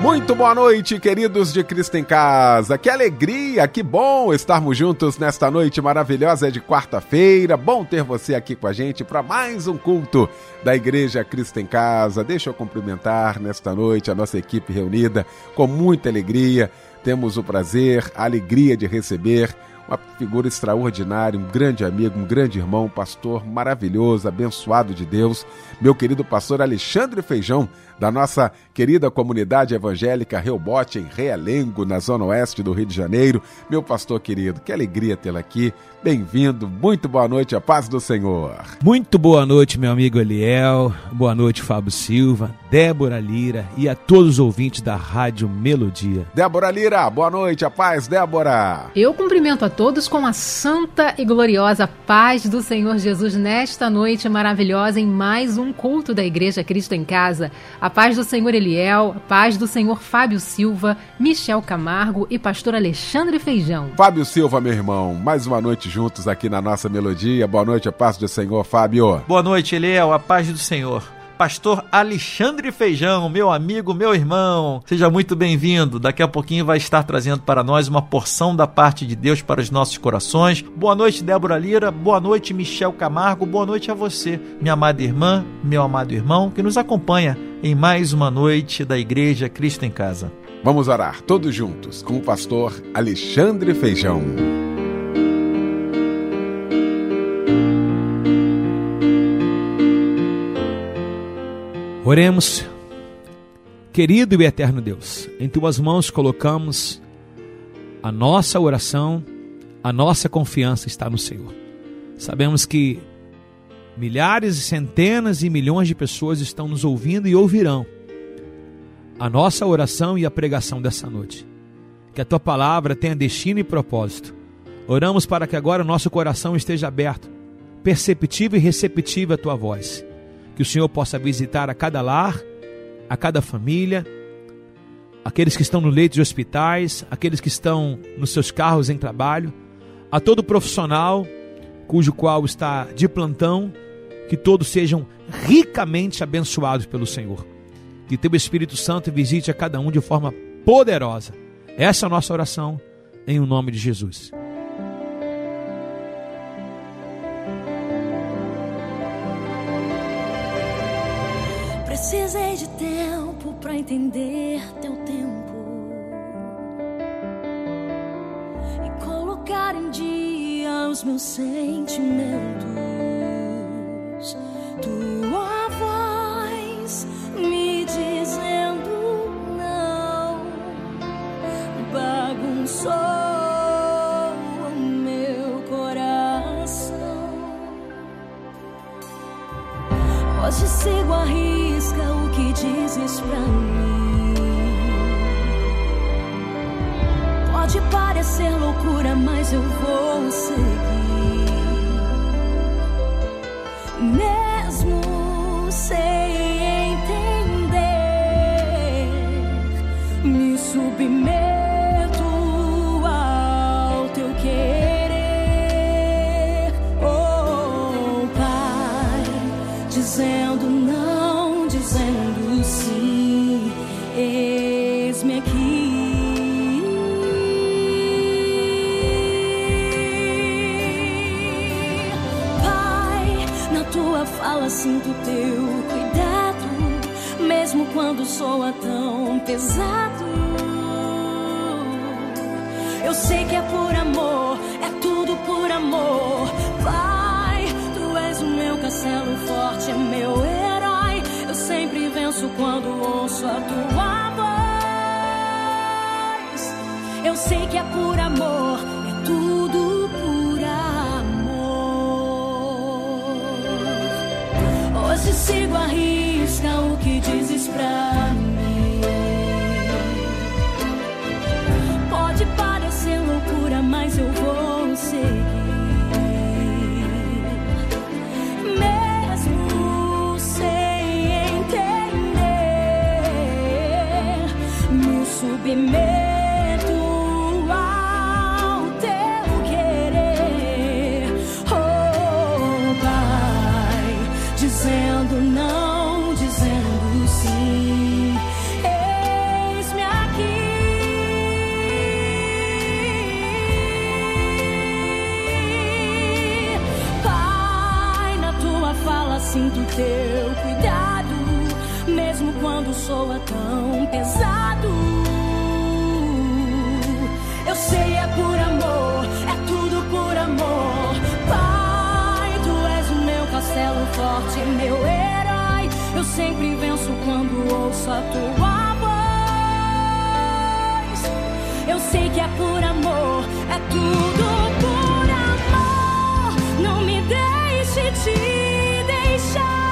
Muito boa noite, queridos de Cristo em Casa. Que alegria, que bom estarmos juntos nesta noite maravilhosa de quarta-feira. Bom ter você aqui com a gente para mais um culto da Igreja Cristo em Casa. Deixa eu cumprimentar nesta noite a nossa equipe reunida com muita alegria. Temos o prazer, a alegria de receber uma figura extraordinária, um grande amigo, um grande irmão, um pastor maravilhoso, abençoado de Deus, meu querido pastor Alexandre Feijão, da nossa querida comunidade evangélica Reobote, em Realengo, na zona oeste do Rio de Janeiro. Meu pastor querido, que alegria tê-lo aqui. Bem-vindo, muito boa noite, a paz do Senhor. Muito boa noite, meu amigo Eliel, boa noite, Fábio Silva, Débora Lira e a todos os ouvintes da Rádio Melodia. Débora Lira, boa noite, a paz, Débora. Eu cumprimento a todos com a santa e gloriosa paz do Senhor Jesus nesta noite maravilhosa em mais um culto da Igreja Cristo em Casa. A paz do Senhor Eliel, a paz do Senhor Fábio Silva, Michel Camargo e pastor Alexandre Feijão. Fábio Silva, meu irmão, mais uma noite juntos aqui na nossa melodia. Boa noite, a paz do Senhor, Fábio. Boa noite, Eliel, a paz do Senhor. Pastor Alexandre Feijão, meu amigo, meu irmão. Seja muito bem-vindo. Daqui a pouquinho vai estar trazendo para nós uma porção da parte de Deus para os nossos corações. Boa noite, Débora Lira. Boa noite, Michel Camargo. Boa noite a você, minha amada irmã, meu amado irmão, que nos acompanha em mais uma noite da Igreja Cristo em Casa. Vamos orar todos juntos com o pastor Alexandre Feijão. Oremos. Querido e eterno Deus, em tuas mãos colocamos a nossa oração, a nossa confiança está no Senhor. Sabemos que milhares e centenas e milhões de pessoas estão nos ouvindo e ouvirão a nossa oração e a pregação dessa noite. Que a tua palavra tenha destino e propósito. Oramos para que agora o nosso coração esteja aberto, perceptivo e receptivo à tua voz que o Senhor possa visitar a cada lar, a cada família, aqueles que estão no leito de hospitais, aqueles que estão nos seus carros em trabalho, a todo profissional cujo qual está de plantão, que todos sejam ricamente abençoados pelo Senhor. Que teu Espírito Santo visite a cada um de forma poderosa. Essa é a nossa oração em o nome de Jesus. Precisei de tempo para entender teu tempo e colocar em dia os meus sentimentos. Tua voz me dizendo não bagunçou o meu coração. Hoje sigo a risca o que dizes pra mim. Pode parecer loucura, mas eu vou seguir. Forte, meu herói. Eu sempre venço quando ouço a tua voz. Eu sei que é por amor, é tudo por amor. Não me deixe te deixar.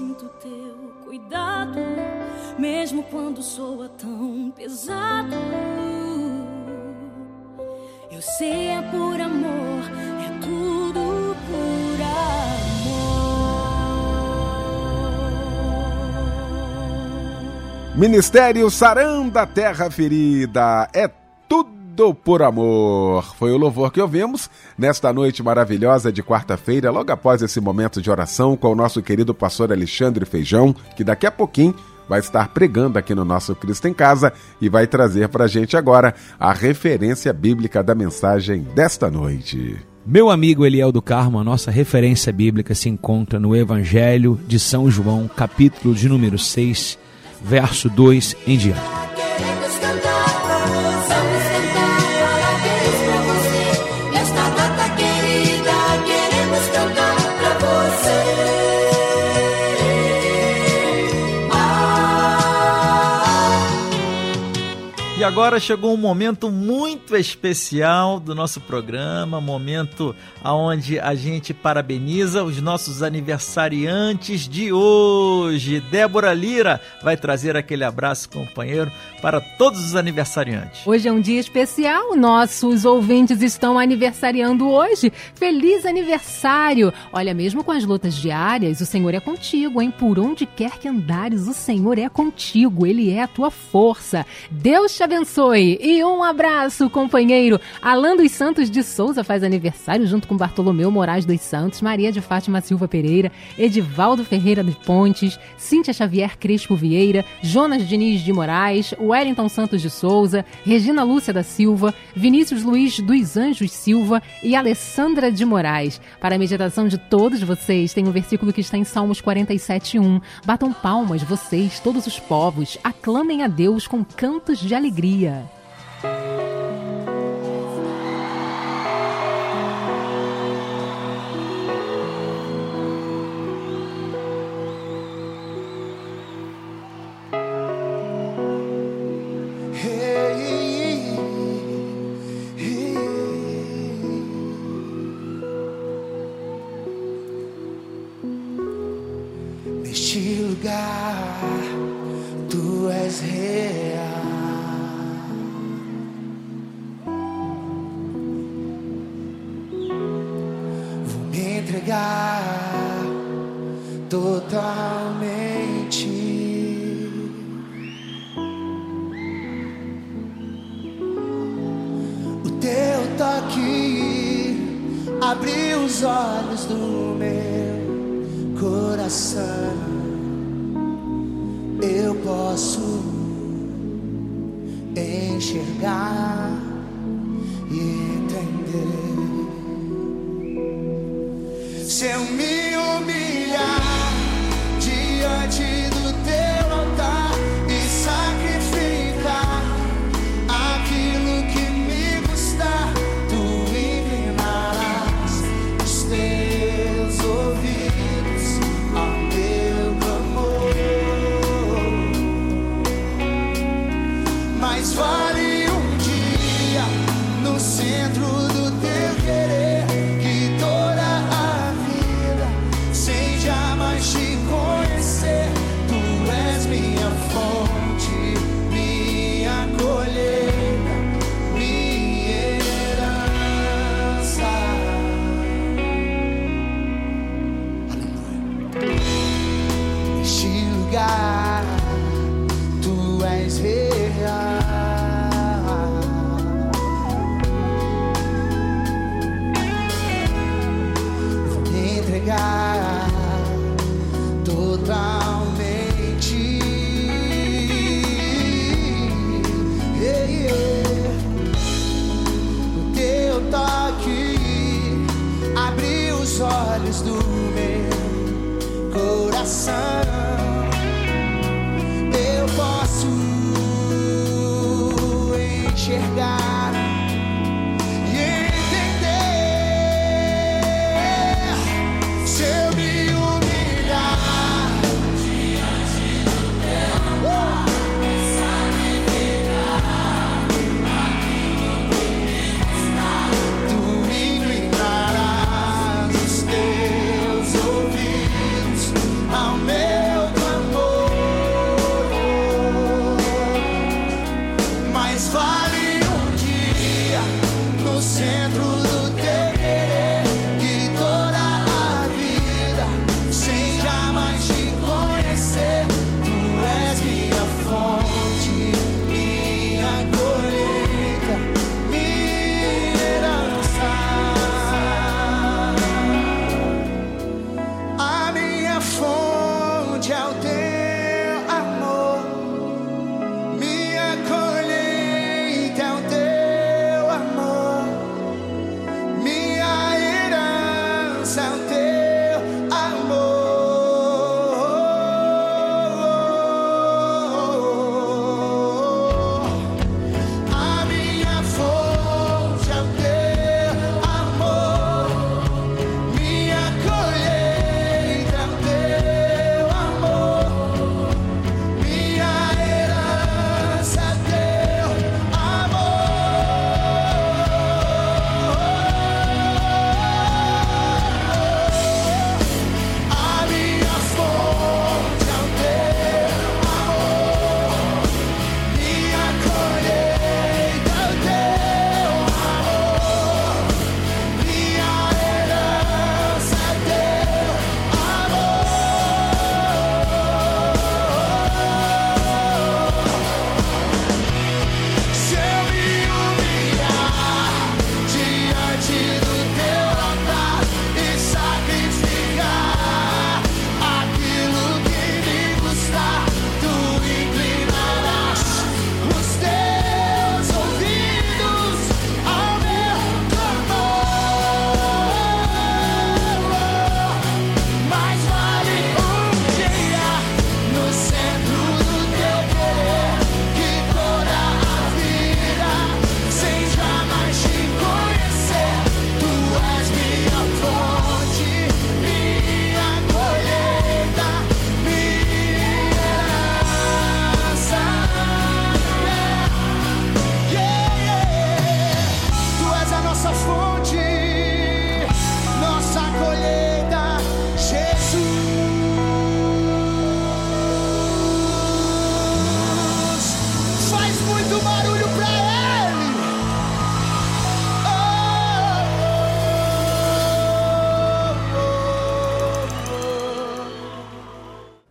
Sinto teu cuidado, mesmo quando soa tão pesado. Eu sei é por amor, é tudo por amor. Ministério Sarando a Terra Ferida. É por amor. Foi o louvor que ouvimos nesta noite maravilhosa de quarta-feira, logo após esse momento de oração com o nosso querido pastor Alexandre Feijão, que daqui a pouquinho vai estar pregando aqui no nosso Cristo em Casa e vai trazer para a gente agora a referência bíblica da mensagem desta noite. Meu amigo Eliel do Carmo, a nossa referência bíblica se encontra no Evangelho de São João, capítulo de número 6, verso 2 em diante. Agora chegou um momento muito especial do nosso programa, momento aonde a gente parabeniza os nossos aniversariantes de hoje. Débora Lira vai trazer aquele abraço companheiro para todos os aniversariantes. Hoje é um dia especial, nossos ouvintes estão aniversariando hoje. Feliz aniversário! Olha, mesmo com as lutas diárias, o Senhor é contigo, hein? Por onde quer que andares, o Senhor é contigo, Ele é a tua força. Deus te abençoe e um abraço, companheiro. Alan dos Santos de Souza faz aniversário junto com Bartolomeu Moraes dos Santos, Maria de Fátima Silva Pereira, Edivaldo Ferreira de Pontes, Cíntia Xavier Crespo Vieira, Jonas Diniz de Moraes, Wellington Santos de Souza, Regina Lúcia da Silva, Vinícius Luiz dos Anjos Silva e Alessandra de Moraes. Para a meditação de todos vocês, tem um versículo que está em Salmos 47:1. Batam palmas vocês, todos os povos, aclamem a Deus com cantos de alegria. Neste totalmente. O teu toque abriu os olhos do meu coração. Eu posso enxergar e entender. Se eu me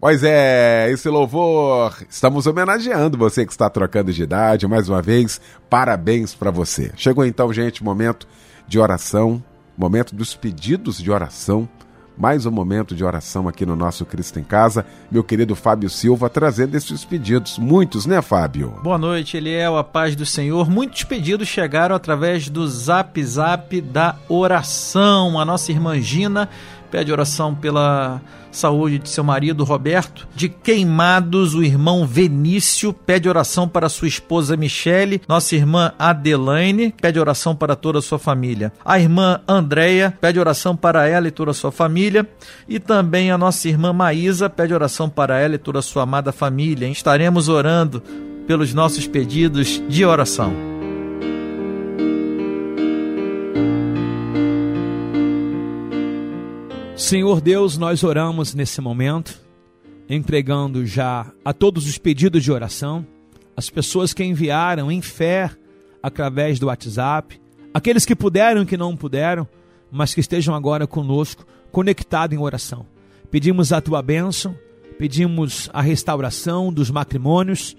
Pois é, esse louvor, estamos homenageando você que está trocando de idade, mais uma vez, parabéns para você. Chegou então, gente, momento de oração, momento dos pedidos de oração, mais um momento de oração aqui no nosso Cristo em Casa. Meu querido Fábio Silva trazendo esses pedidos, muitos, né, Fábio? Boa noite, Eliel, a paz do Senhor. Muitos pedidos chegaram através do Zap Zap da oração. A nossa irmã Gina pede oração pela saúde de seu marido Roberto. De Queimados, o irmão Venício pede oração para sua esposa Michele, nossa irmã Adelaine pede oração para toda a sua família. A irmã Andréia pede oração para ela e toda a sua família. E também a nossa irmã Maísa pede oração para ela e toda a sua amada família. Estaremos orando pelos nossos pedidos de oração. Senhor Deus, nós oramos nesse momento, entregando já a todos os pedidos de oração, as pessoas que enviaram em fé através do WhatsApp, aqueles que puderam e que não puderam, mas que estejam agora conosco, conectados em oração. Pedimos a tua bênção, pedimos a restauração dos matrimônios,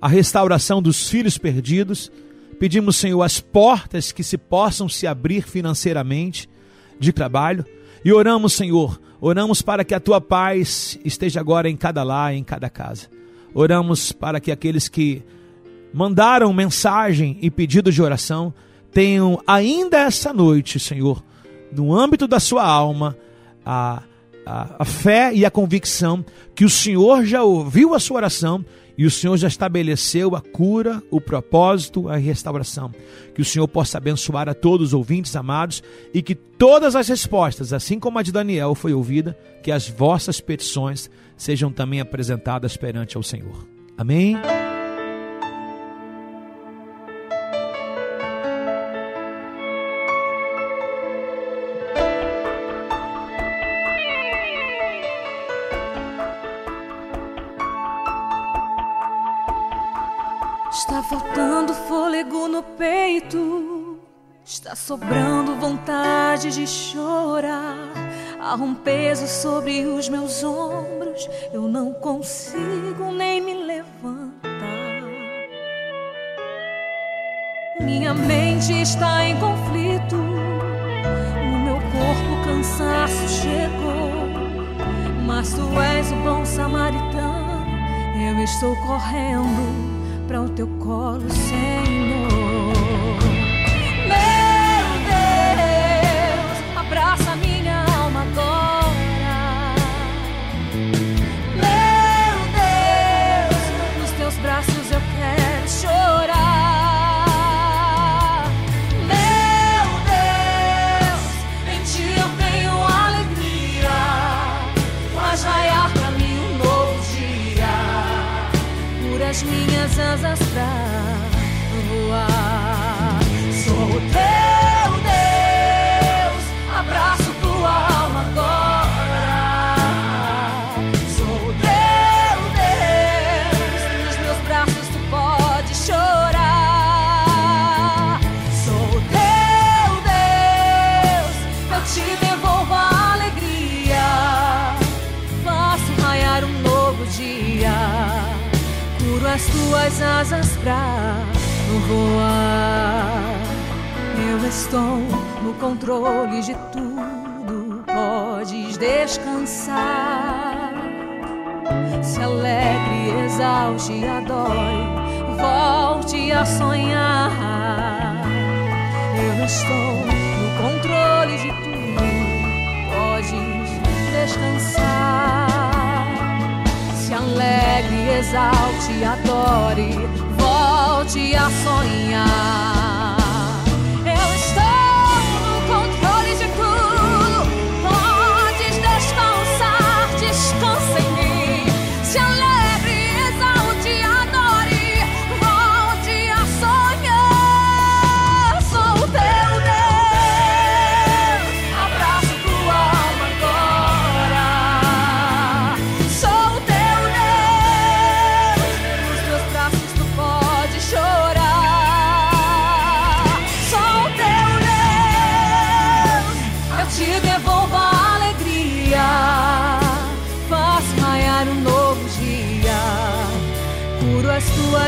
a restauração dos filhos perdidos, pedimos, Senhor, as portas que se possam se abrir financeiramente de trabalho e oramos, Senhor, oramos para que a tua paz esteja agora em cada lar, em cada casa. Oramos para que aqueles que mandaram mensagem e pedido de oração tenham ainda essa noite, Senhor, no âmbito da sua alma, a, a, a fé e a convicção que o Senhor já ouviu a sua oração e o Senhor já estabeleceu a cura, o propósito, a restauração. Que o Senhor possa abençoar a todos os ouvintes amados e que todas as respostas, assim como a de Daniel foi ouvida, que as vossas petições sejam também apresentadas perante ao Senhor. Amém. Peito está sobrando vontade de chorar. Há um peso sobre os meus ombros, eu não consigo nem me levantar. Minha mente está em conflito, no meu corpo cansaço chegou. Mas tu és o bom samaritano, eu estou correndo para o teu colo, Senhor. Asas voar. Eu estou no controle de tudo, podes descansar. Se alegre, exalte, adore, volte a sonhar. Eu estou no controle de tudo, podes descansar alegre, exalte, adore, volte a sonhar.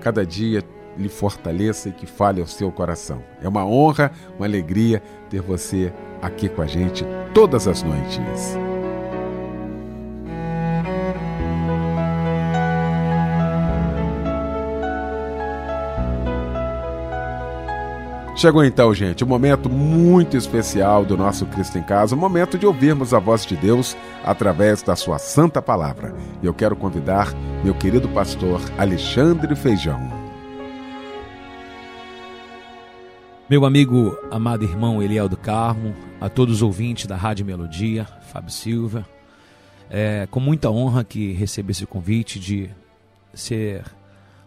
cada dia lhe fortaleça e que fale ao seu coração. É uma honra, uma alegria ter você aqui com a gente todas as noites. Chegou então, gente, um momento muito especial do nosso Cristo em Casa, um momento de ouvirmos a voz de Deus através da sua santa palavra. E eu quero convidar meu querido pastor Alexandre Feijão. Meu amigo, amado irmão Eliel do Carmo, a todos os ouvintes da Rádio Melodia, Fábio Silva, é com muita honra que recebi esse convite de ser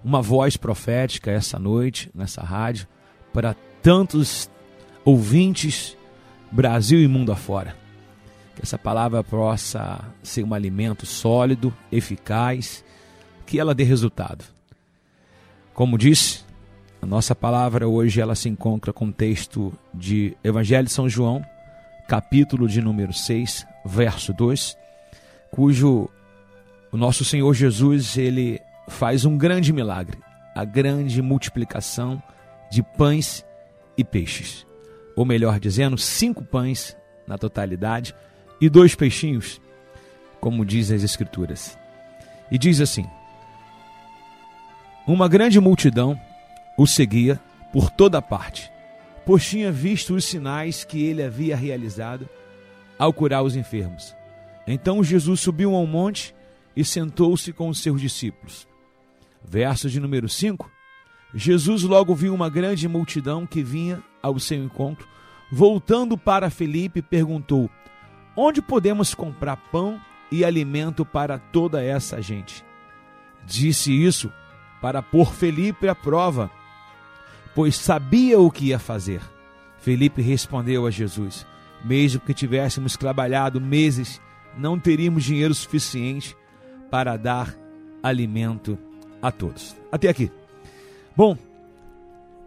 uma voz profética essa noite, nessa rádio, para tantos ouvintes, Brasil e mundo afora. Que essa palavra possa ser um alimento sólido, eficaz, que ela dê resultado. Como disse, a nossa palavra hoje ela se encontra com o texto de Evangelho de São João, capítulo de número 6, verso 2, cujo o nosso Senhor Jesus ele faz um grande milagre, a grande multiplicação de pães e peixes. Ou melhor dizendo, cinco pães na totalidade e dois peixinhos, como dizem as Escrituras. E diz assim: Uma grande multidão o seguia por toda parte, pois tinha visto os sinais que ele havia realizado ao curar os enfermos. Então Jesus subiu a um monte e sentou-se com os seus discípulos. Verso de número 5 Jesus logo viu uma grande multidão que vinha ao seu encontro. Voltando para Felipe, perguntou: Onde podemos comprar pão e alimento para toda essa gente? Disse isso para pôr Felipe à prova, pois sabia o que ia fazer. Felipe respondeu a Jesus: Mesmo que tivéssemos trabalhado meses, não teríamos dinheiro suficiente para dar alimento a todos. Até aqui. Bom,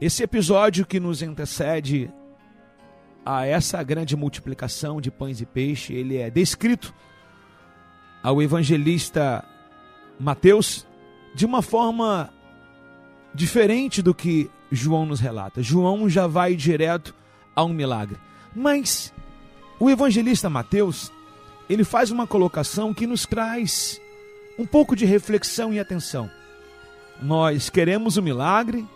esse episódio que nos antecede a essa grande multiplicação de pães e peixe, ele é descrito ao evangelista Mateus de uma forma diferente do que João nos relata. João já vai direto a um milagre. Mas o evangelista Mateus, ele faz uma colocação que nos traz um pouco de reflexão e atenção. Nós queremos o milagre,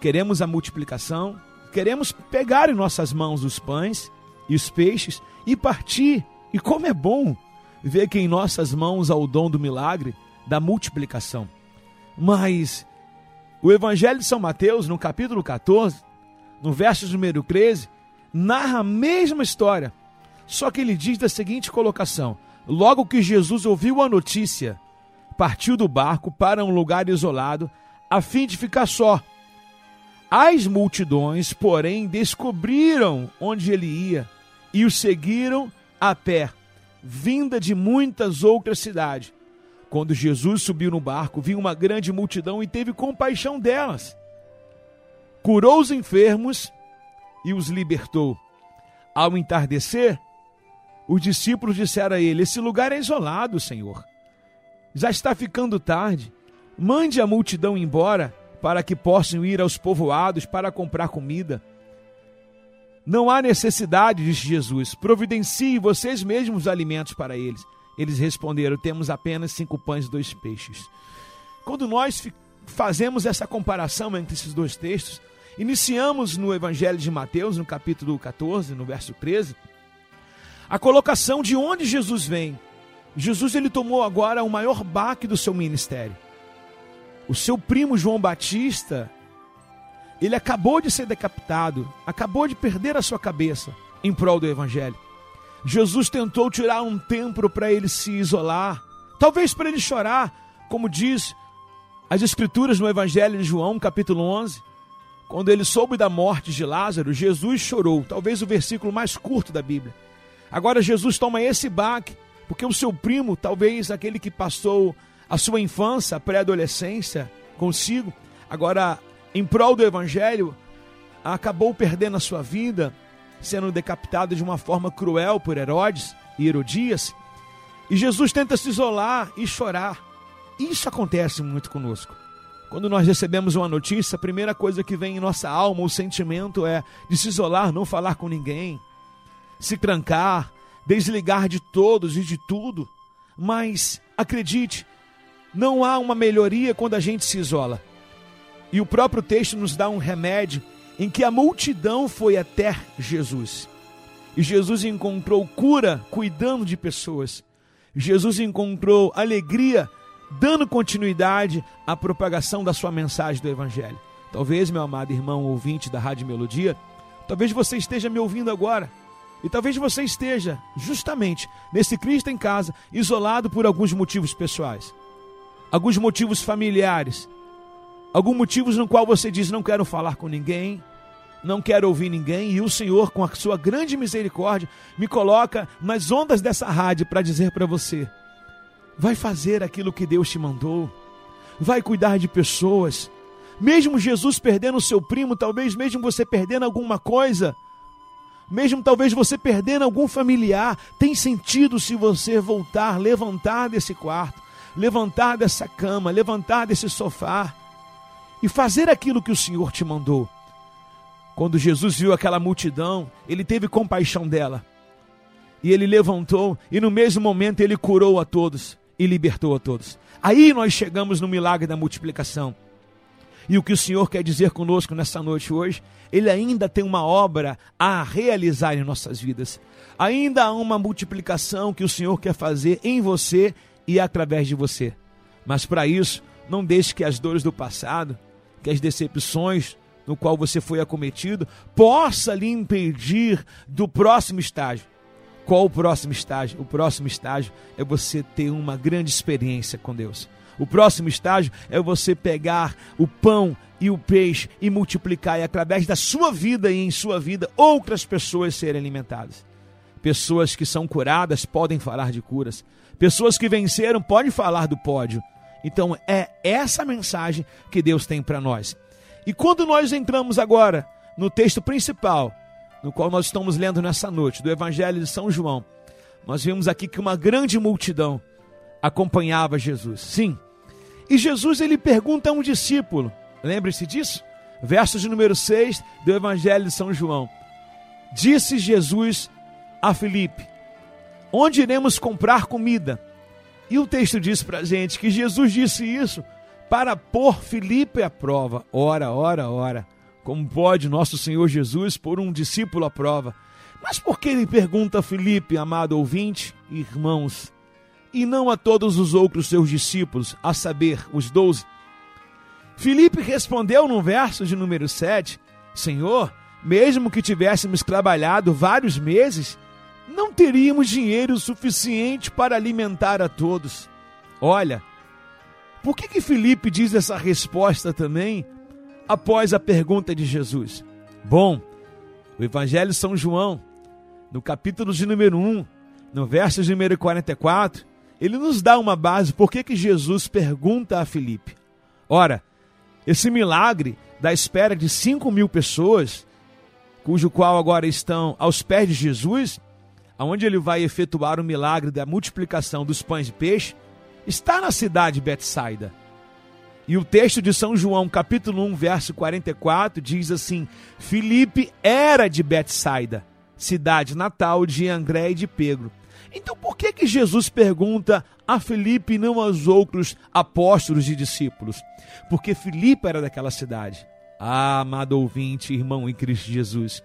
queremos a multiplicação, queremos pegar em nossas mãos os pães e os peixes e partir. E como é bom ver que em nossas mãos há o dom do milagre, da multiplicação. Mas o Evangelho de São Mateus, no capítulo 14, no verso número 13, narra a mesma história, só que ele diz da seguinte colocação: Logo que Jesus ouviu a notícia partiu do barco para um lugar isolado, a fim de ficar só. As multidões, porém, descobriram onde ele ia e o seguiram a pé, vinda de muitas outras cidades. Quando Jesus subiu no barco, viu uma grande multidão e teve compaixão delas. Curou os enfermos e os libertou. Ao entardecer, os discípulos disseram a ele: Esse lugar é isolado, Senhor já está ficando tarde. Mande a multidão embora para que possam ir aos povoados para comprar comida. Não há necessidade, disse Jesus. Providencie vocês mesmos os alimentos para eles. Eles responderam: Temos apenas cinco pães e dois peixes. Quando nós fazemos essa comparação entre esses dois textos, iniciamos no Evangelho de Mateus, no capítulo 14, no verso 13, a colocação de onde Jesus vem Jesus ele tomou agora o maior baque do seu ministério. O seu primo João Batista, ele acabou de ser decapitado, acabou de perder a sua cabeça em prol do evangelho. Jesus tentou tirar um tempo para ele se isolar, talvez para ele chorar, como diz as Escrituras no Evangelho de João, capítulo 11. Quando ele soube da morte de Lázaro, Jesus chorou, talvez o versículo mais curto da Bíblia. Agora Jesus toma esse baque, porque o seu primo, talvez aquele que passou a sua infância, pré-adolescência consigo, agora em prol do Evangelho, acabou perdendo a sua vida, sendo decapitado de uma forma cruel por Herodes e Herodias. E Jesus tenta se isolar e chorar. Isso acontece muito conosco. Quando nós recebemos uma notícia, a primeira coisa que vem em nossa alma, o sentimento é de se isolar, não falar com ninguém, se trancar, desligar de todos e de tudo. Mas acredite, não há uma melhoria quando a gente se isola. E o próprio texto nos dá um remédio em que a multidão foi até Jesus. E Jesus encontrou cura cuidando de pessoas. Jesus encontrou alegria dando continuidade à propagação da sua mensagem do Evangelho. Talvez, meu amado irmão ouvinte da Rádio Melodia, talvez você esteja me ouvindo agora. E talvez você esteja justamente nesse Cristo em casa, isolado por alguns motivos pessoais, alguns motivos familiares, alguns motivos no qual você diz não quero falar com ninguém, não quero ouvir ninguém, e o Senhor, com a sua grande misericórdia, me coloca nas ondas dessa rádio para dizer para você: vai fazer aquilo que Deus te mandou, vai cuidar de pessoas. Mesmo Jesus perdendo o seu primo, talvez mesmo você perdendo alguma coisa, mesmo talvez você perdendo algum familiar, tem sentido se você voltar, levantar desse quarto, levantar dessa cama, levantar desse sofá e fazer aquilo que o Senhor te mandou. Quando Jesus viu aquela multidão, ele teve compaixão dela. E ele levantou e no mesmo momento ele curou a todos e libertou a todos. Aí nós chegamos no milagre da multiplicação. E o que o Senhor quer dizer conosco nessa noite hoje, Ele ainda tem uma obra a realizar em nossas vidas. Ainda há uma multiplicação que o Senhor quer fazer em você e através de você. Mas para isso, não deixe que as dores do passado, que as decepções no qual você foi acometido, possa lhe impedir do próximo estágio. Qual o próximo estágio? O próximo estágio é você ter uma grande experiência com Deus. O próximo estágio é você pegar o pão e o peixe e multiplicar, e através da sua vida e em sua vida, outras pessoas serem alimentadas. Pessoas que são curadas podem falar de curas. Pessoas que venceram podem falar do pódio. Então é essa mensagem que Deus tem para nós. E quando nós entramos agora no texto principal, no qual nós estamos lendo nessa noite, do Evangelho de São João, nós vemos aqui que uma grande multidão acompanhava Jesus. Sim. E Jesus ele pergunta a um discípulo, lembre-se disso? Verso de número 6 do Evangelho de São João. Disse Jesus a Filipe: Onde iremos comprar comida? E o texto diz para gente que Jesus disse isso para pôr Filipe à prova. Ora, ora, ora. Como pode nosso Senhor Jesus pôr um discípulo à prova? Mas por que ele pergunta a Filipe, amado ouvinte, irmãos, e não a todos os outros seus discípulos, a saber, os doze? Filipe respondeu no verso de número 7: Senhor, mesmo que tivéssemos trabalhado vários meses, não teríamos dinheiro suficiente para alimentar a todos. Olha, por que que Filipe diz essa resposta também? após a pergunta de Jesus. Bom, o Evangelho de São João, no capítulo de número 1, no verso de número 44, ele nos dá uma base por que, Jesus pergunta a Filipe. Ora, esse milagre da espera de 5 mil pessoas, cujo qual agora estão aos pés de Jesus, aonde ele vai efetuar o milagre da multiplicação dos pães de peixe, está na cidade de Betsaida. E o texto de São João, capítulo 1, verso 44, diz assim: Filipe era de Betsaida, cidade natal de André e de Pedro. Então por que que Jesus pergunta a Filipe e não aos outros apóstolos e discípulos? Porque Filipe era daquela cidade. Ah, amado ouvinte, irmão em Cristo Jesus.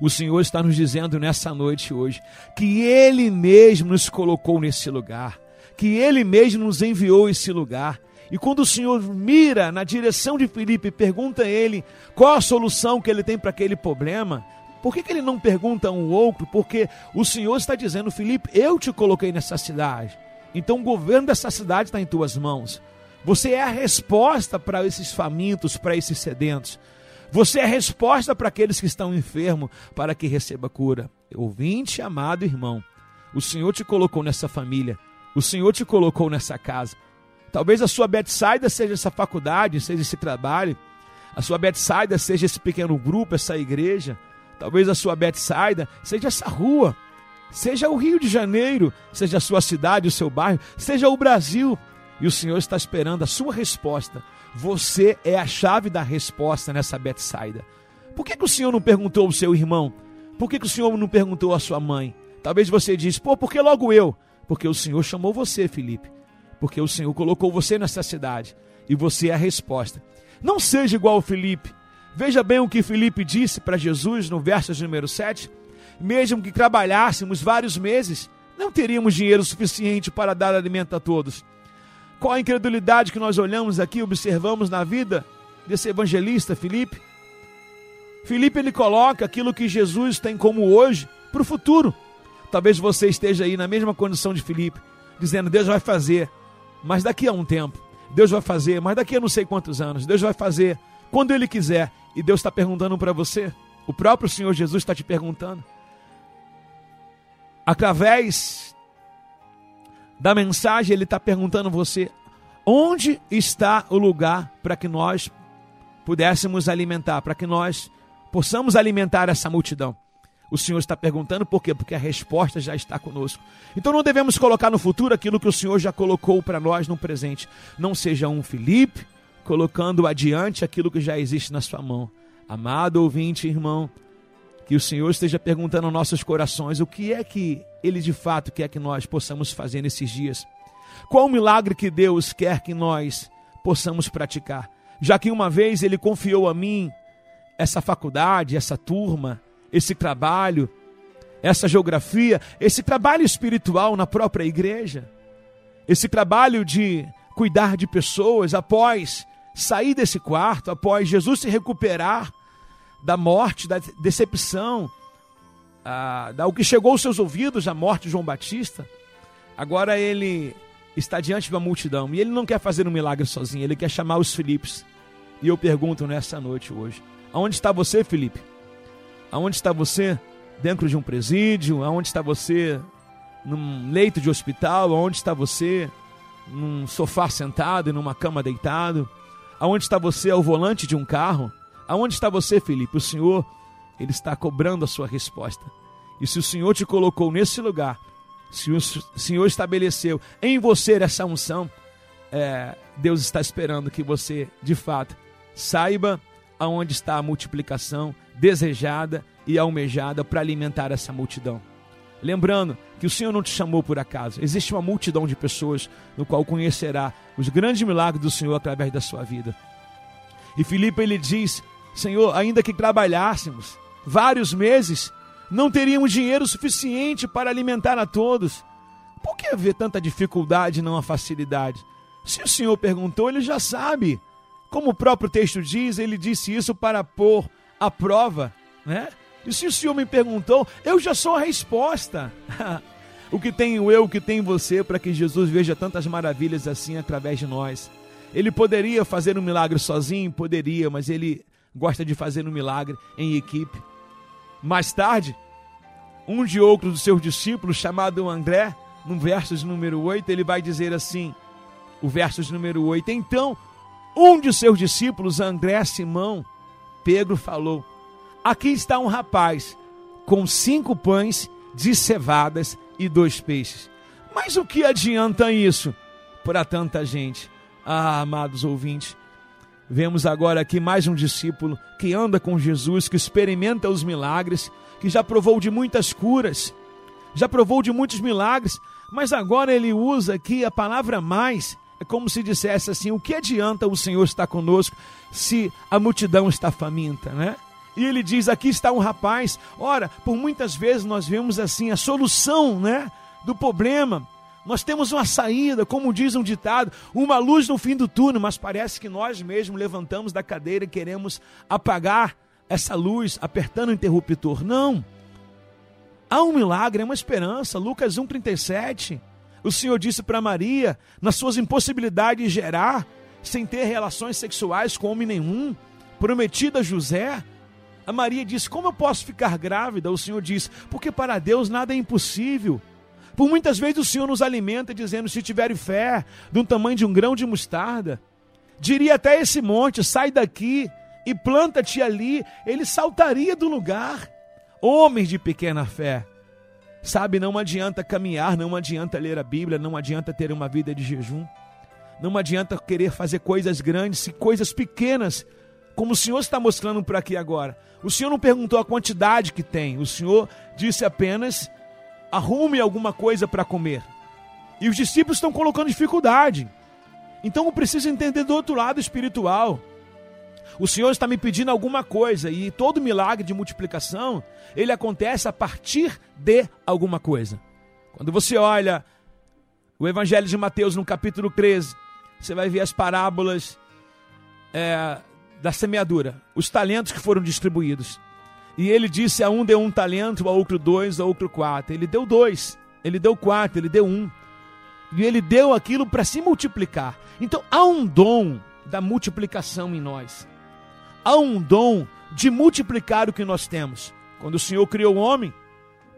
O Senhor está nos dizendo nessa noite hoje que Ele mesmo nos colocou nesse lugar, que Ele mesmo nos enviou esse lugar e quando o Senhor mira na direção de Filipe e pergunta a ele qual a solução que ele tem para aquele problema, Por que, que ele não pergunta um outro? Porque o Senhor está dizendo, Felipe, eu te coloquei nessa cidade. Então o governo dessa cidade está em tuas mãos. Você é a resposta para esses famintos, para esses sedentos. Você é a resposta para aqueles que estão enfermos, para que receba cura. Ouvinte, amado irmão, o Senhor te colocou nessa família, o Senhor te colocou nessa casa. Talvez a sua Betsaida seja essa faculdade, seja esse trabalho. A sua Betsaida seja esse pequeno grupo, essa igreja. Talvez a sua Betsaida seja essa rua, seja o Rio de Janeiro, seja a sua cidade, o seu bairro, seja o Brasil. E o Senhor está esperando a sua resposta. Você é a chave da resposta nessa Betsaida. Por que, que o Senhor não perguntou ao seu irmão? Por que, que o Senhor não perguntou à sua mãe? Talvez você diz, pô, por que logo eu? Porque o Senhor chamou você, Felipe. Porque o Senhor colocou você nessa cidade. E você é a resposta. Não seja igual ao Felipe. Veja bem o que Felipe disse para Jesus no verso número 7. Mesmo que trabalhássemos vários meses, não teríamos dinheiro suficiente para dar alimento a todos. Qual a incredulidade que nós olhamos aqui, observamos na vida desse evangelista Felipe? Felipe ele coloca aquilo que Jesus tem como hoje para o futuro. Talvez você esteja aí na mesma condição de Felipe, dizendo: Deus vai fazer, mas daqui a um tempo. Deus vai fazer, mas daqui a não sei quantos anos. Deus vai fazer quando Ele quiser. E Deus está perguntando para você. O próprio Senhor Jesus está te perguntando. Através da mensagem, Ele está perguntando você: onde está o lugar para que nós pudéssemos alimentar, para que nós possamos alimentar essa multidão? O Senhor está perguntando por quê? Porque a resposta já está conosco. Então não devemos colocar no futuro aquilo que o Senhor já colocou para nós no presente. Não seja um Felipe colocando adiante aquilo que já existe na sua mão. Amado ouvinte, irmão, que o Senhor esteja perguntando aos nossos corações o que é que Ele de fato quer que nós possamos fazer nesses dias. Qual o milagre que Deus quer que nós possamos praticar? Já que uma vez Ele confiou a mim essa faculdade, essa turma, esse trabalho, essa geografia, esse trabalho espiritual na própria igreja, esse trabalho de cuidar de pessoas após sair desse quarto, após Jesus se recuperar da morte, da decepção, ah, da o que chegou aos seus ouvidos, a morte de João Batista. Agora ele está diante de uma multidão e ele não quer fazer um milagre sozinho, ele quer chamar os Filipes. E eu pergunto nessa noite hoje: aonde está você, Felipe? Aonde está você? Dentro de um presídio? Aonde está você? Num leito de hospital? Aonde está você? Num sofá sentado e numa cama deitado? Aonde está você ao volante de um carro? Aonde está você, Felipe? O Senhor, Ele está cobrando a sua resposta. E se o Senhor te colocou nesse lugar, se o Senhor estabeleceu em você essa unção, é, Deus está esperando que você, de fato, saiba aonde está a multiplicação desejada e almejada para alimentar essa multidão. Lembrando que o Senhor não te chamou por acaso. Existe uma multidão de pessoas no qual conhecerá os grandes milagres do Senhor através da sua vida. E Filipe ele diz: Senhor, ainda que trabalhássemos vários meses, não teríamos dinheiro suficiente para alimentar a todos. Por que haver tanta dificuldade e não a facilidade? Se o Senhor perguntou, ele já sabe. Como o próprio texto diz, ele disse isso para pôr à prova, né? E se o Senhor me perguntou, eu já sou a resposta. o que tenho eu, o que tem você, para que Jesus veja tantas maravilhas assim através de nós. Ele poderia fazer um milagre sozinho? Poderia, mas ele gosta de fazer um milagre em equipe. Mais tarde, um de outros dos seus discípulos, chamado André, no versos número 8, ele vai dizer assim: o versos número 8, então um de seus discípulos, André Simão, Pedro falou: Aqui está um rapaz com cinco pães de cevadas e dois peixes. Mas o que adianta isso para tanta gente? Ah, amados ouvintes, vemos agora aqui mais um discípulo que anda com Jesus, que experimenta os milagres, que já provou de muitas curas, já provou de muitos milagres, mas agora ele usa aqui a palavra mais é como se dissesse assim: o que adianta o Senhor estar conosco se a multidão está faminta, né? E ele diz: aqui está um rapaz. Ora, por muitas vezes nós vemos assim a solução, né, do problema. Nós temos uma saída, como diz um ditado, uma luz no fim do túnel, mas parece que nós mesmos levantamos da cadeira e queremos apagar essa luz apertando o interruptor. Não. Há um milagre, é uma esperança. Lucas 1,37. O Senhor disse para Maria, nas suas impossibilidades de gerar, sem ter relações sexuais com homem nenhum, prometida a José. A Maria disse: Como eu posso ficar grávida? O Senhor diz: Porque para Deus nada é impossível. Por muitas vezes o Senhor nos alimenta dizendo: Se tiver fé, do tamanho de um grão de mostarda, diria até esse monte: Sai daqui e planta-te ali, ele saltaria do lugar homens de pequena fé. Sabe, não adianta caminhar, não adianta ler a Bíblia, não adianta ter uma vida de jejum, não adianta querer fazer coisas grandes e coisas pequenas, como o Senhor está mostrando por aqui agora. O Senhor não perguntou a quantidade que tem, o Senhor disse apenas: arrume alguma coisa para comer. E os discípulos estão colocando dificuldade. Então eu preciso entender do outro lado espiritual. O Senhor está me pedindo alguma coisa e todo milagre de multiplicação, ele acontece a partir de alguma coisa. Quando você olha o Evangelho de Mateus no capítulo 13, você vai ver as parábolas é, da semeadura, os talentos que foram distribuídos. E ele disse: a um deu um talento, a outro dois, a outro quatro. Ele deu dois, ele deu quatro, ele deu um. E ele deu aquilo para se multiplicar. Então há um dom da multiplicação em nós há um dom de multiplicar o que nós temos. Quando o Senhor criou o homem,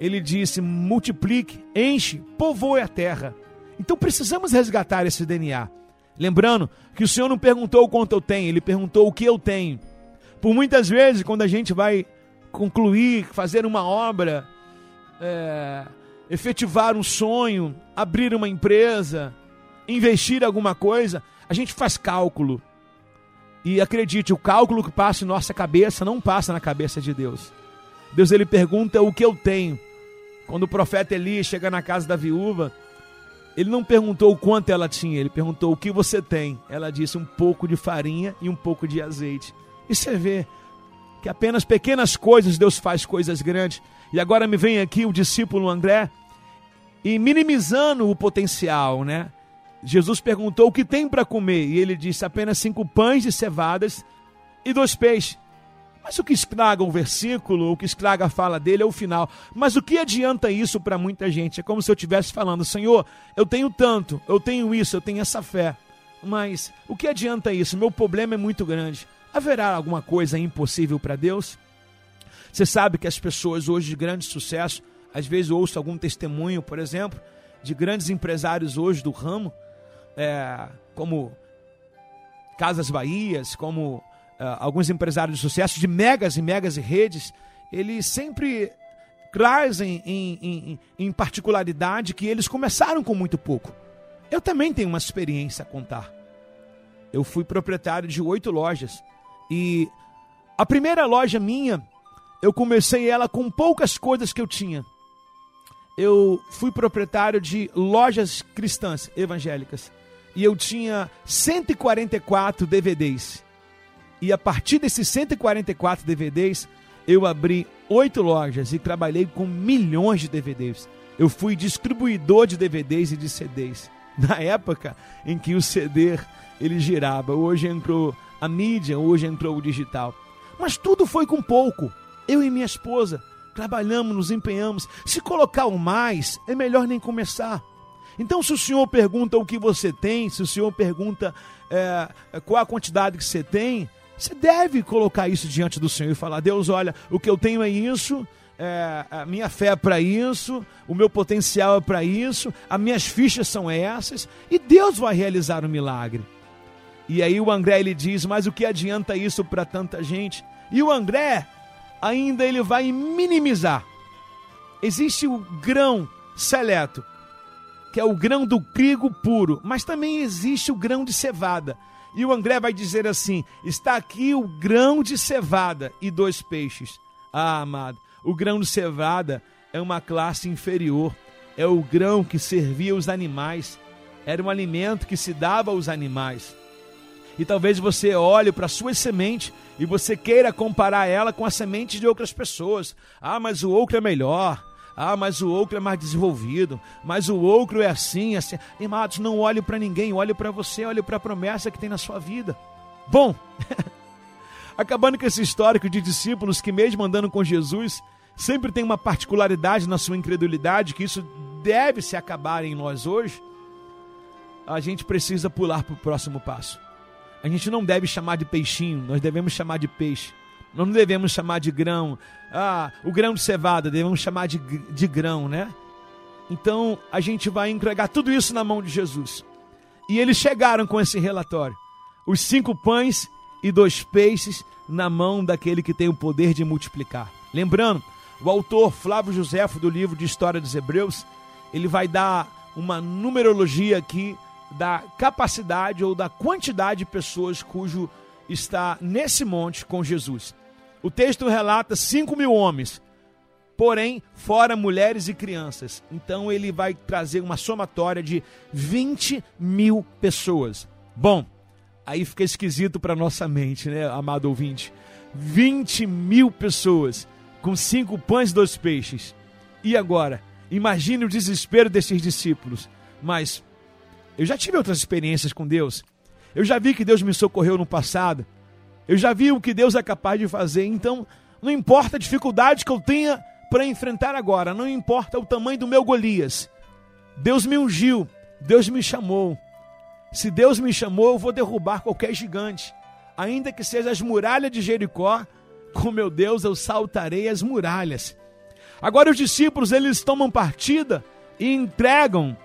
ele disse: multiplique, enche, povoe a terra. Então precisamos resgatar esse DNA. Lembrando que o Senhor não perguntou o quanto eu tenho, ele perguntou o que eu tenho. Por muitas vezes, quando a gente vai concluir, fazer uma obra, é, efetivar um sonho, abrir uma empresa, investir alguma coisa, a gente faz cálculo. E acredite, o cálculo que passa em nossa cabeça não passa na cabeça de Deus. Deus ele pergunta o que eu tenho. Quando o profeta Elias chega na casa da viúva, ele não perguntou o quanto ela tinha, ele perguntou o que você tem. Ela disse um pouco de farinha e um pouco de azeite. E você vê que apenas pequenas coisas Deus faz coisas grandes. E agora me vem aqui o discípulo André e minimizando o potencial, né? Jesus perguntou o que tem para comer e ele disse apenas cinco pães de cevadas e dois peixes. Mas o que estraga o versículo, o que estraga a fala dele é o final. Mas o que adianta isso para muita gente? É como se eu estivesse falando: Senhor, eu tenho tanto, eu tenho isso, eu tenho essa fé. Mas o que adianta isso? Meu problema é muito grande. Haverá alguma coisa impossível para Deus? Você sabe que as pessoas hoje de grande sucesso, às vezes ouço algum testemunho, por exemplo, de grandes empresários hoje do ramo, é, como Casas Bahias, como alguns empresários de sucesso, de megas e megas e redes, eles sempre trazem em, em, em particularidade que eles começaram com muito pouco. Eu também tenho uma experiência a contar. Eu fui proprietário de oito lojas e a primeira loja minha, eu comecei ela com poucas coisas que eu tinha. Eu fui proprietário de lojas cristãs evangélicas e eu tinha 144 DVDs. E a partir desses 144 DVDs, eu abri oito lojas e trabalhei com milhões de DVDs. Eu fui distribuidor de DVDs e de CDs. Na época em que o CD ele girava, hoje entrou a mídia, hoje entrou o digital. Mas tudo foi com pouco. Eu e minha esposa trabalhamos, nos empenhamos. Se colocar o mais, é melhor nem começar. Então, se o senhor pergunta o que você tem, se o senhor pergunta é, qual a quantidade que você tem, você deve colocar isso diante do Senhor e falar: Deus, olha, o que eu tenho é isso, é, a minha fé é para isso, o meu potencial é para isso, as minhas fichas são essas, e Deus vai realizar o um milagre. E aí o André ele diz: Mas o que adianta isso para tanta gente? E o André ainda ele vai minimizar. Existe o grão seleto que é o grão do trigo puro, mas também existe o grão de cevada. E o André vai dizer assim: está aqui o grão de cevada e dois peixes. Ah, amado, o grão de cevada é uma classe inferior, é o grão que servia os animais, era um alimento que se dava aos animais. E talvez você olhe para a sua semente e você queira comparar ela com a semente de outras pessoas. Ah, mas o outro é melhor. Ah, mas o outro é mais desenvolvido, mas o outro é assim, assim. Amados, não olhe para ninguém, olhe para você, olhe para a promessa que tem na sua vida. Bom, Acabando com esse histórico de discípulos que, mesmo andando com Jesus, sempre tem uma particularidade na sua incredulidade, que isso deve se acabar em nós hoje, a gente precisa pular para o próximo passo. A gente não deve chamar de peixinho, nós devemos chamar de peixe. Nós não devemos chamar de grão. Ah, o grão de cevada, devemos chamar de, de grão, né? Então a gente vai entregar tudo isso na mão de Jesus. E eles chegaram com esse relatório: os cinco pães e dois peixes na mão daquele que tem o poder de multiplicar. Lembrando, o autor Flávio Josefo, do livro de História dos Hebreus, ele vai dar uma numerologia aqui da capacidade ou da quantidade de pessoas cujo está nesse monte com Jesus. O texto relata 5 mil homens, porém, fora mulheres e crianças. Então ele vai trazer uma somatória de 20 mil pessoas. Bom, aí fica esquisito para nossa mente, né, amado ouvinte? 20 mil pessoas com cinco pães e dois peixes. E agora? Imagine o desespero desses discípulos. Mas eu já tive outras experiências com Deus. Eu já vi que Deus me socorreu no passado. Eu já vi o que Deus é capaz de fazer. Então, não importa a dificuldade que eu tenha para enfrentar agora, não importa o tamanho do meu Golias. Deus me ungiu, Deus me chamou. Se Deus me chamou, eu vou derrubar qualquer gigante. Ainda que seja as muralhas de Jericó, com meu Deus eu saltarei as muralhas. Agora os discípulos eles tomam partida e entregam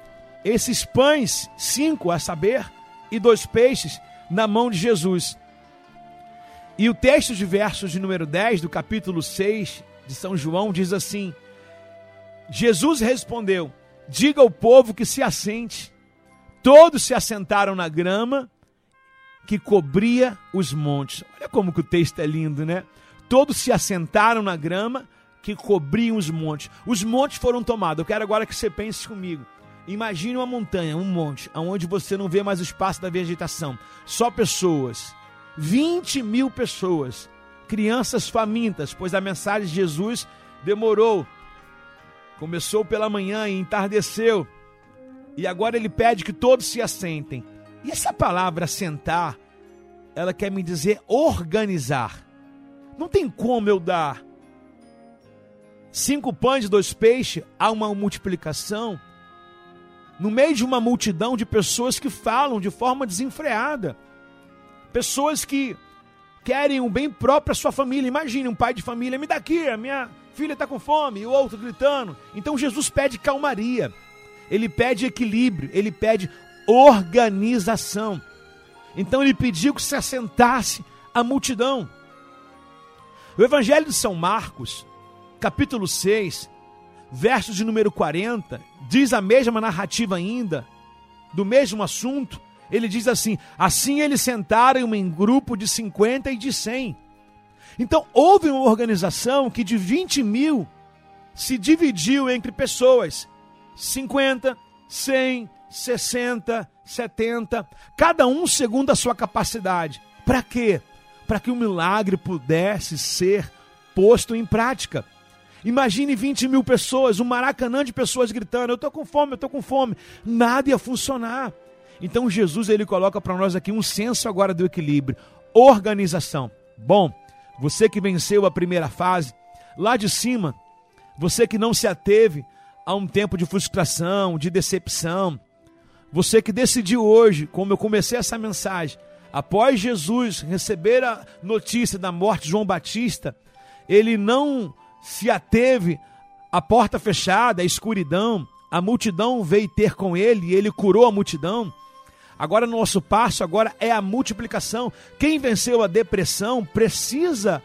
esses pães, cinco a saber, e dois peixes, na mão de Jesus. E o texto de versos de número 10 do capítulo 6 de São João diz assim: Jesus respondeu: Diga ao povo que se assente. Todos se assentaram na grama que cobria os montes. Olha como que o texto é lindo, né? Todos se assentaram na grama que cobriam os montes. Os montes foram tomados. Eu quero agora que você pense comigo. Imagine uma montanha, um monte, onde você não vê mais o espaço da vegetação, só pessoas. 20 mil pessoas, crianças famintas, pois a mensagem de Jesus demorou. Começou pela manhã e entardeceu. E agora ele pede que todos se assentem. E essa palavra assentar, ela quer me dizer organizar. Não tem como eu dar cinco pães e dois peixes a uma multiplicação no meio de uma multidão de pessoas que falam de forma desenfreada, pessoas que querem o bem próprio para sua família. Imagine um pai de família, me dá aqui, a minha filha está com fome, e o outro gritando. Então Jesus pede calmaria, ele pede equilíbrio, ele pede organização. Então ele pediu que se assentasse a multidão. O Evangelho de São Marcos, capítulo 6, verso de número 40, diz a mesma narrativa ainda, do mesmo assunto. Ele diz assim: Assim eles sentaram em grupo de 50 e de 100. Então houve uma organização que de 20 mil se dividiu entre pessoas: 50, 100, 60, 70, cada um segundo a sua capacidade. Para quê? Para que o milagre pudesse ser posto em prática. Imagine 20 mil pessoas, um maracanã de pessoas gritando: Eu estou com fome, eu estou com fome. Nada ia funcionar. Então Jesus ele coloca para nós aqui um senso agora do equilíbrio, organização. Bom, você que venceu a primeira fase, lá de cima, você que não se ateve a um tempo de frustração, de decepção, você que decidiu hoje, como eu comecei essa mensagem, após Jesus receber a notícia da morte de João Batista, ele não se ateve à porta fechada, à escuridão, a multidão veio ter com ele e ele curou a multidão. Agora nosso passo agora é a multiplicação. Quem venceu a depressão precisa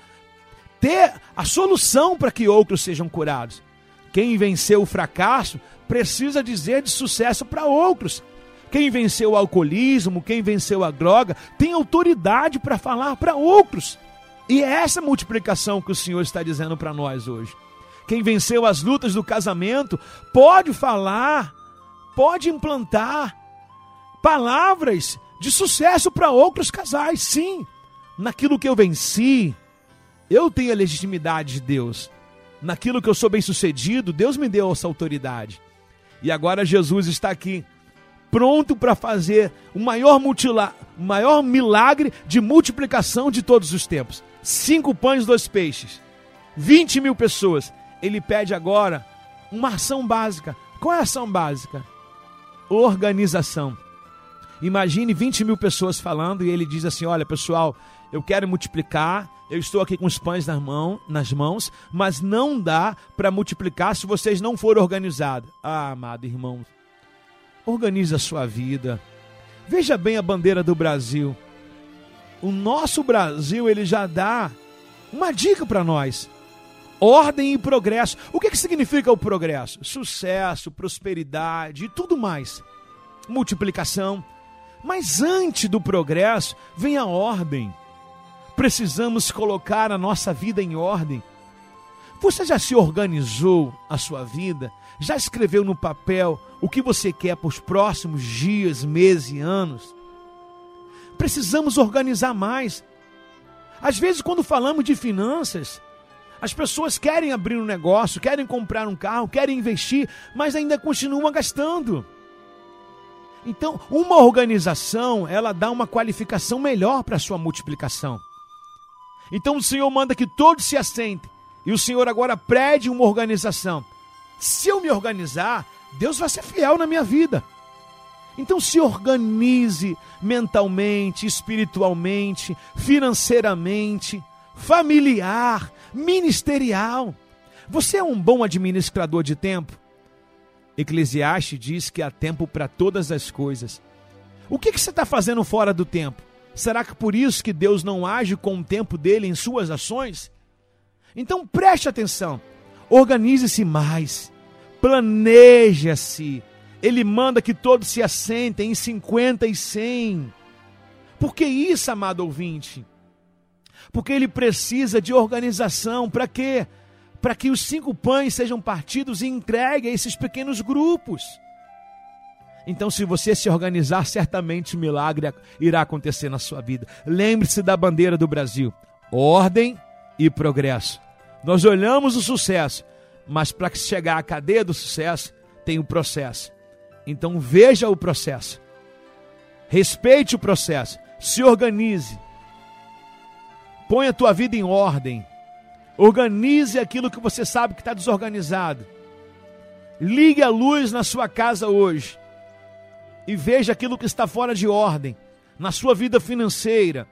ter a solução para que outros sejam curados. Quem venceu o fracasso precisa dizer de sucesso para outros. Quem venceu o alcoolismo, quem venceu a droga, tem autoridade para falar para outros. E é essa multiplicação que o Senhor está dizendo para nós hoje. Quem venceu as lutas do casamento pode falar, pode implantar palavras de sucesso para outros casais, sim. Naquilo que eu venci, eu tenho a legitimidade de Deus. Naquilo que eu sou bem-sucedido, Deus me deu essa autoridade. E agora Jesus está aqui, pronto para fazer o maior, mutila, maior milagre de multiplicação de todos os tempos cinco pães, dois peixes, 20 mil pessoas. Ele pede agora uma ação básica. Qual é a ação básica? Organização. Imagine 20 mil pessoas falando e ele diz assim: Olha, pessoal, eu quero multiplicar, eu estou aqui com os pães nas, mão, nas mãos, mas não dá para multiplicar se vocês não forem organizados. Ah, amado irmão, organize a sua vida. Veja bem a bandeira do Brasil. O nosso Brasil, ele já dá uma dica para nós. Ordem e progresso. O que, que significa o progresso? Sucesso, prosperidade e tudo mais. Multiplicação. Mas antes do progresso vem a ordem. Precisamos colocar a nossa vida em ordem. Você já se organizou a sua vida? Já escreveu no papel o que você quer para os próximos dias, meses e anos? Precisamos organizar mais. Às vezes, quando falamos de finanças, as pessoas querem abrir um negócio, querem comprar um carro, querem investir, mas ainda continuam gastando. Então, uma organização, ela dá uma qualificação melhor para a sua multiplicação. Então, o Senhor manda que todos se assentem. E o Senhor agora pede uma organização. Se eu me organizar, Deus vai ser fiel na minha vida. Então se organize mentalmente, espiritualmente, financeiramente, familiar, ministerial. Você é um bom administrador de tempo? Eclesiastes diz que há tempo para todas as coisas. O que, que você está fazendo fora do tempo? Será que por isso que Deus não age com o tempo dele em suas ações? Então preste atenção, organize-se mais, planeja-se. Ele manda que todos se assentem em 50 e 100. Por que isso, amado ouvinte? Porque ele precisa de organização. Para quê? Para que os cinco pães sejam partidos e entregues a esses pequenos grupos. Então, se você se organizar, certamente o milagre irá acontecer na sua vida. Lembre-se da bandeira do Brasil: ordem e progresso. Nós olhamos o sucesso, mas para chegar à cadeia do sucesso, tem o processo. Então, veja o processo. Respeite o processo. Se organize. Põe a tua vida em ordem. Organize aquilo que você sabe que está desorganizado. Ligue a luz na sua casa hoje e veja aquilo que está fora de ordem na sua vida financeira,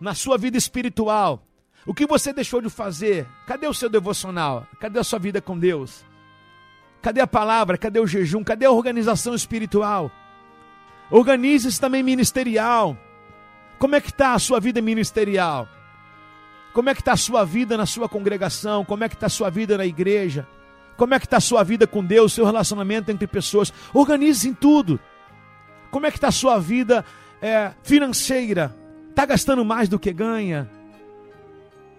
na sua vida espiritual. O que você deixou de fazer? Cadê o seu devocional? Cadê a sua vida com Deus? Cadê a palavra? Cadê o jejum? Cadê a organização espiritual? Organize-se também ministerial. Como é que está a sua vida ministerial? Como é que está a sua vida na sua congregação? Como é que está a sua vida na igreja? Como é que está a sua vida com Deus, seu relacionamento entre pessoas? Organize em tudo. Como é que está a sua vida é, financeira? Está gastando mais do que ganha?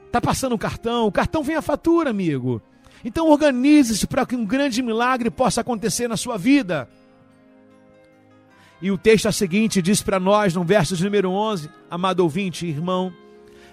Está passando o cartão? O cartão vem a fatura, amigo. Então organize-se para que um grande milagre possa acontecer na sua vida. E o texto a seguinte diz para nós, no verso número 11, amado ouvinte, irmão.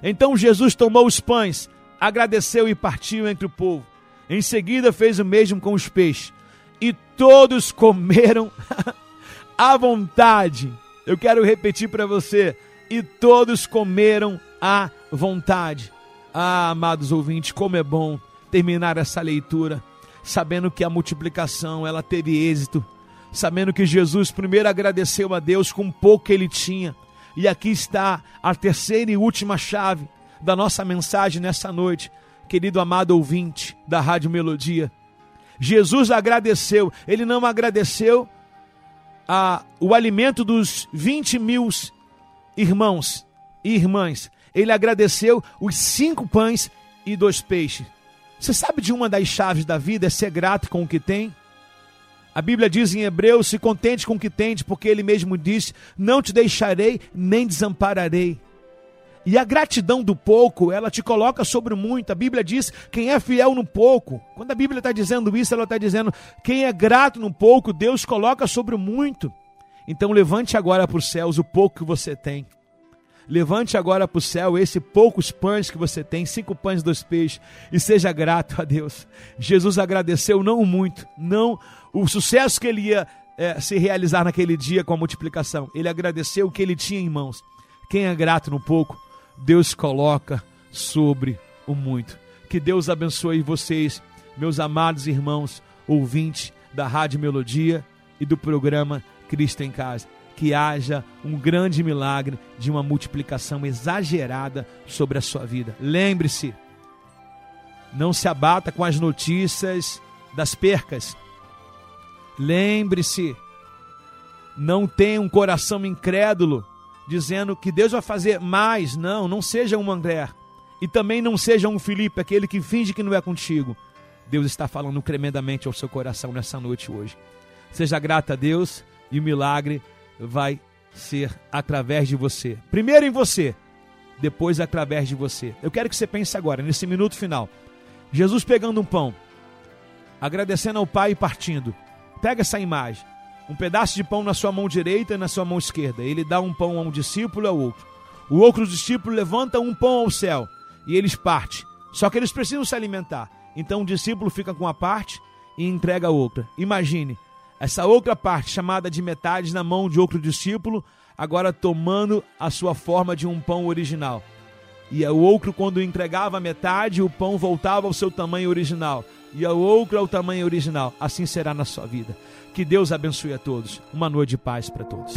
Então Jesus tomou os pães, agradeceu e partiu entre o povo. Em seguida fez o mesmo com os peixes. E todos comeram à vontade. Eu quero repetir para você. E todos comeram à vontade. Ah, amados ouvintes, como é bom terminar essa leitura sabendo que a multiplicação ela teve êxito, sabendo que Jesus primeiro agradeceu a Deus com pouco que ele tinha. E aqui está a terceira e última chave da nossa mensagem nessa noite, querido amado ouvinte da Rádio Melodia. Jesus agradeceu, ele não agradeceu a, o alimento dos 20 mil irmãos e irmãs. Ele agradeceu os cinco pães e dois peixes. Você sabe de uma das chaves da vida é ser grato com o que tem? A Bíblia diz em Hebreus: se contente com o que tens, porque ele mesmo disse: não te deixarei nem desampararei. E a gratidão do pouco, ela te coloca sobre muito. A Bíblia diz: quem é fiel no pouco. Quando a Bíblia está dizendo isso, ela está dizendo: quem é grato no pouco, Deus coloca sobre muito. Então levante agora para os céus o pouco que você tem. Levante agora para o céu esse poucos pães que você tem, cinco pães dois peixes, e seja grato a Deus. Jesus agradeceu não muito, não o sucesso que ele ia é, se realizar naquele dia com a multiplicação. Ele agradeceu o que ele tinha em mãos. Quem é grato no pouco, Deus coloca sobre o muito. Que Deus abençoe vocês, meus amados irmãos, ouvintes da Rádio Melodia e do programa Cristo em Casa. Que haja um grande milagre de uma multiplicação exagerada sobre a sua vida. Lembre-se, não se abata com as notícias das percas. Lembre-se, não tenha um coração incrédulo dizendo que Deus vai fazer mais. Não, não seja um André. E também não seja um Felipe, aquele que finge que não é contigo. Deus está falando tremendamente ao seu coração nessa noite hoje. Seja grata a Deus e o milagre vai ser através de você. Primeiro em você, depois através de você. Eu quero que você pense agora, nesse minuto final. Jesus pegando um pão, agradecendo ao Pai e partindo. Pega essa imagem. Um pedaço de pão na sua mão direita e na sua mão esquerda. Ele dá um pão a um discípulo e ao outro. O outro discípulo levanta um pão ao céu e eles partem. Só que eles precisam se alimentar. Então o discípulo fica com a parte e entrega a outra. Imagine essa outra parte, chamada de metade, na mão de outro discípulo, agora tomando a sua forma de um pão original. E o outro, quando entregava metade, o pão voltava ao seu tamanho original. E o outro ao tamanho original. Assim será na sua vida. Que Deus abençoe a todos. Uma noite de paz para todos.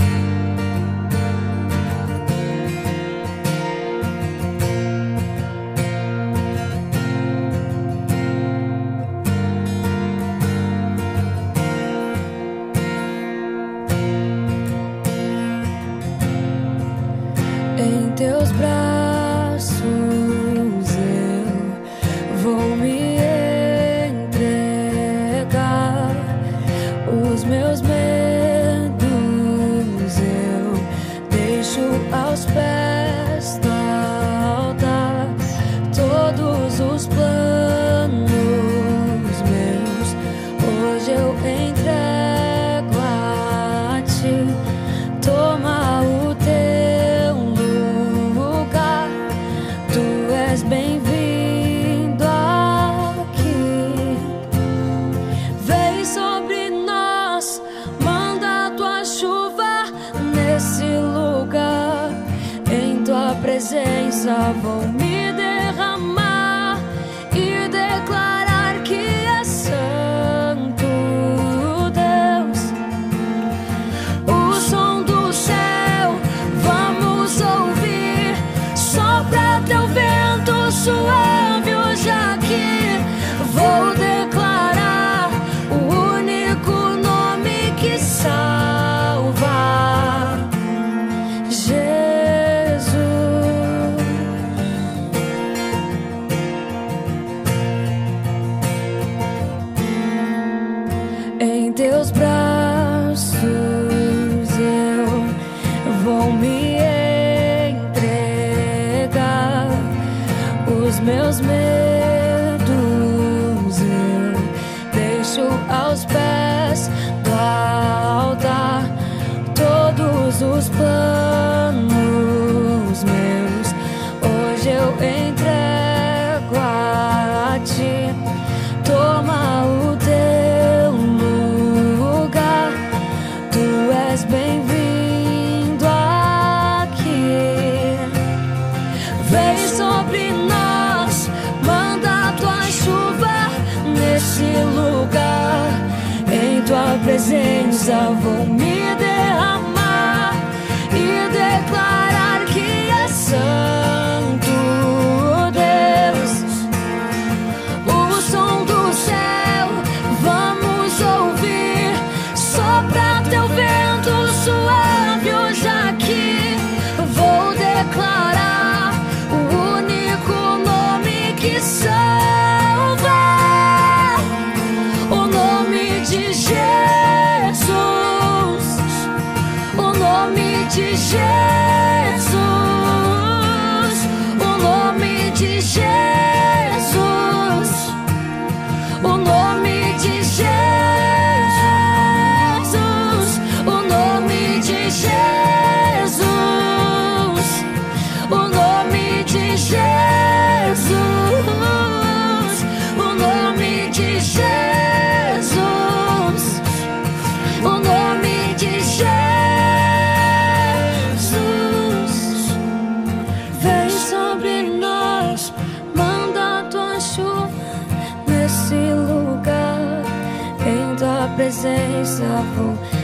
Presença vou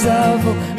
presença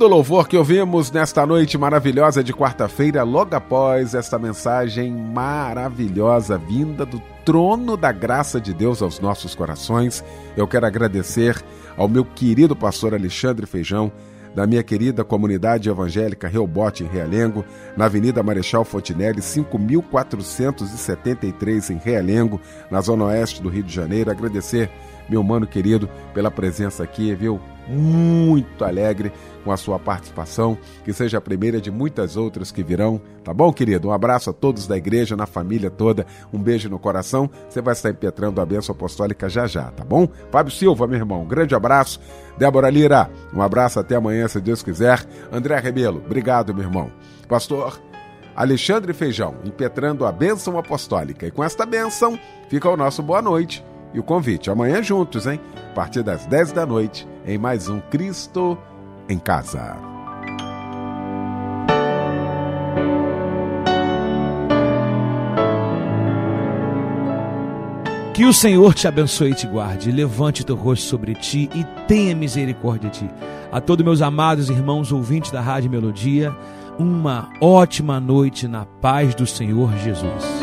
Lindo louvor que ouvimos nesta noite maravilhosa de quarta-feira, logo após esta mensagem maravilhosa vinda do trono da graça de Deus aos nossos corações. Eu quero agradecer ao meu querido pastor Alexandre Feijão, da minha querida comunidade evangélica Reobote em Realengo, na Avenida Marechal Fontinelli, 5473 em Realengo, na zona oeste do Rio de Janeiro. Agradecer meu mano querido pela presença aqui, viu? Muito alegre com a sua participação, que seja a primeira de muitas outras que virão, tá bom, querido? Um abraço a todos da igreja, na família toda, um beijo no coração. Você vai estar impetrando a bênção apostólica já já, tá bom? Fábio Silva, meu irmão, um grande abraço. Débora Lira, um abraço até amanhã, se Deus quiser. André Rebelo, obrigado, meu irmão. Pastor Alexandre Feijão, impetrando a bênção apostólica. E com esta bênção, fica o nosso boa noite e o convite. Amanhã juntos, hein? A partir das 10 da noite, em mais um Cristo em Casa. Que o Senhor te abençoe e te guarde, levante teu rosto sobre ti e tenha misericórdia de ti. A todos meus amados irmãos ouvintes da Rádio Melodia, uma ótima noite na paz do Senhor Jesus.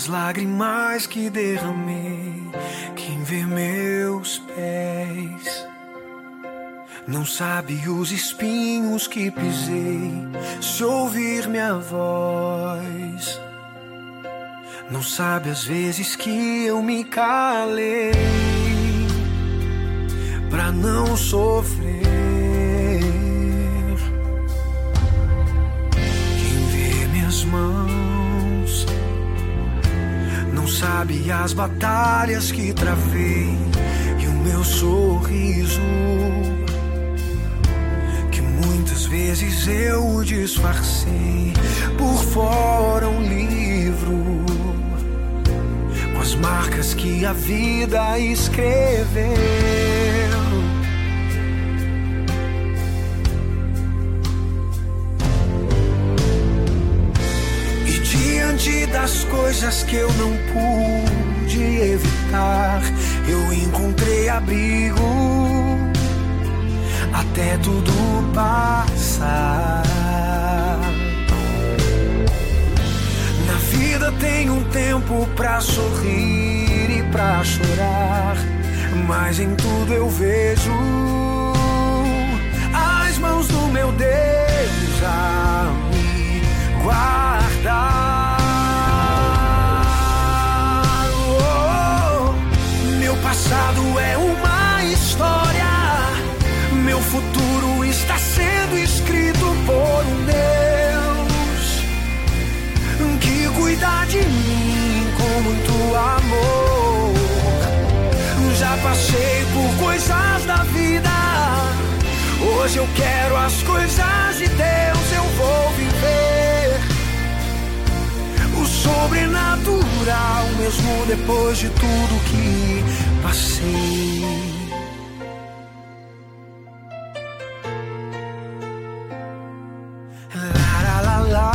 As lágrimas que derramei. Quem vê meus pés não sabe os espinhos que pisei. Se ouvir minha voz, não sabe as vezes que eu me calei pra não sofrer. Sabe as batalhas que travei e o meu sorriso que muitas vezes eu disfarcei por fora um livro com as marcas que a vida escreveu. Coisas que eu não pude evitar, eu encontrei abrigo até tudo passar. Na vida tem um tempo pra sorrir e pra chorar, mas em tudo eu vejo as mãos do meu Deus a me guardar. Passado é uma história, meu futuro está sendo escrito por um Deus que cuida de mim com muito passei por coisas da vida. Hoje eu quero as coisas de Deus, eu vou viver o sobrenatural, mesmo depois de tudo que passei. La.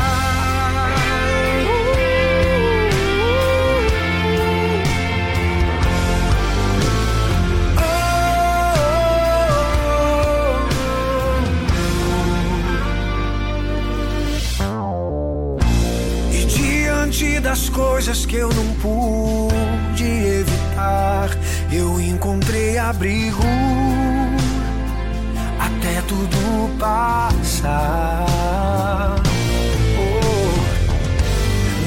E diante das coisas que eu não pude abrigo até tudo passar. Oh,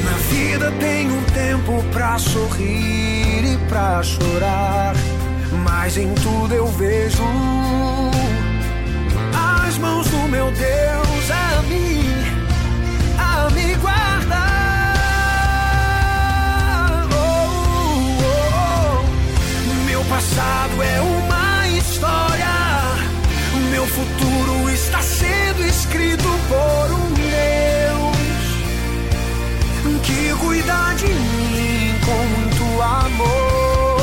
na vida tem um tempo pra sorrir e pra chorar, mas em tudo eu vejo as mãos do meu Deus futuro está sendo escrito por um Deus que cuida de mim com muito amor.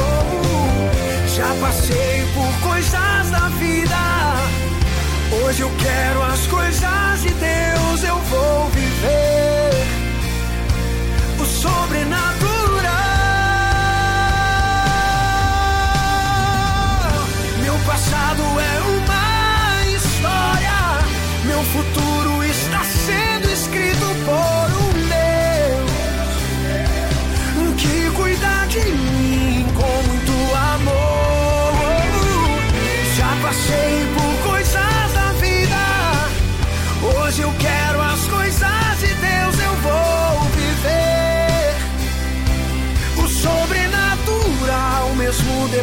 Já passei por coisas da vida. Hoje eu quero as coisas de Deus, eu vou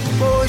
sobrenatural,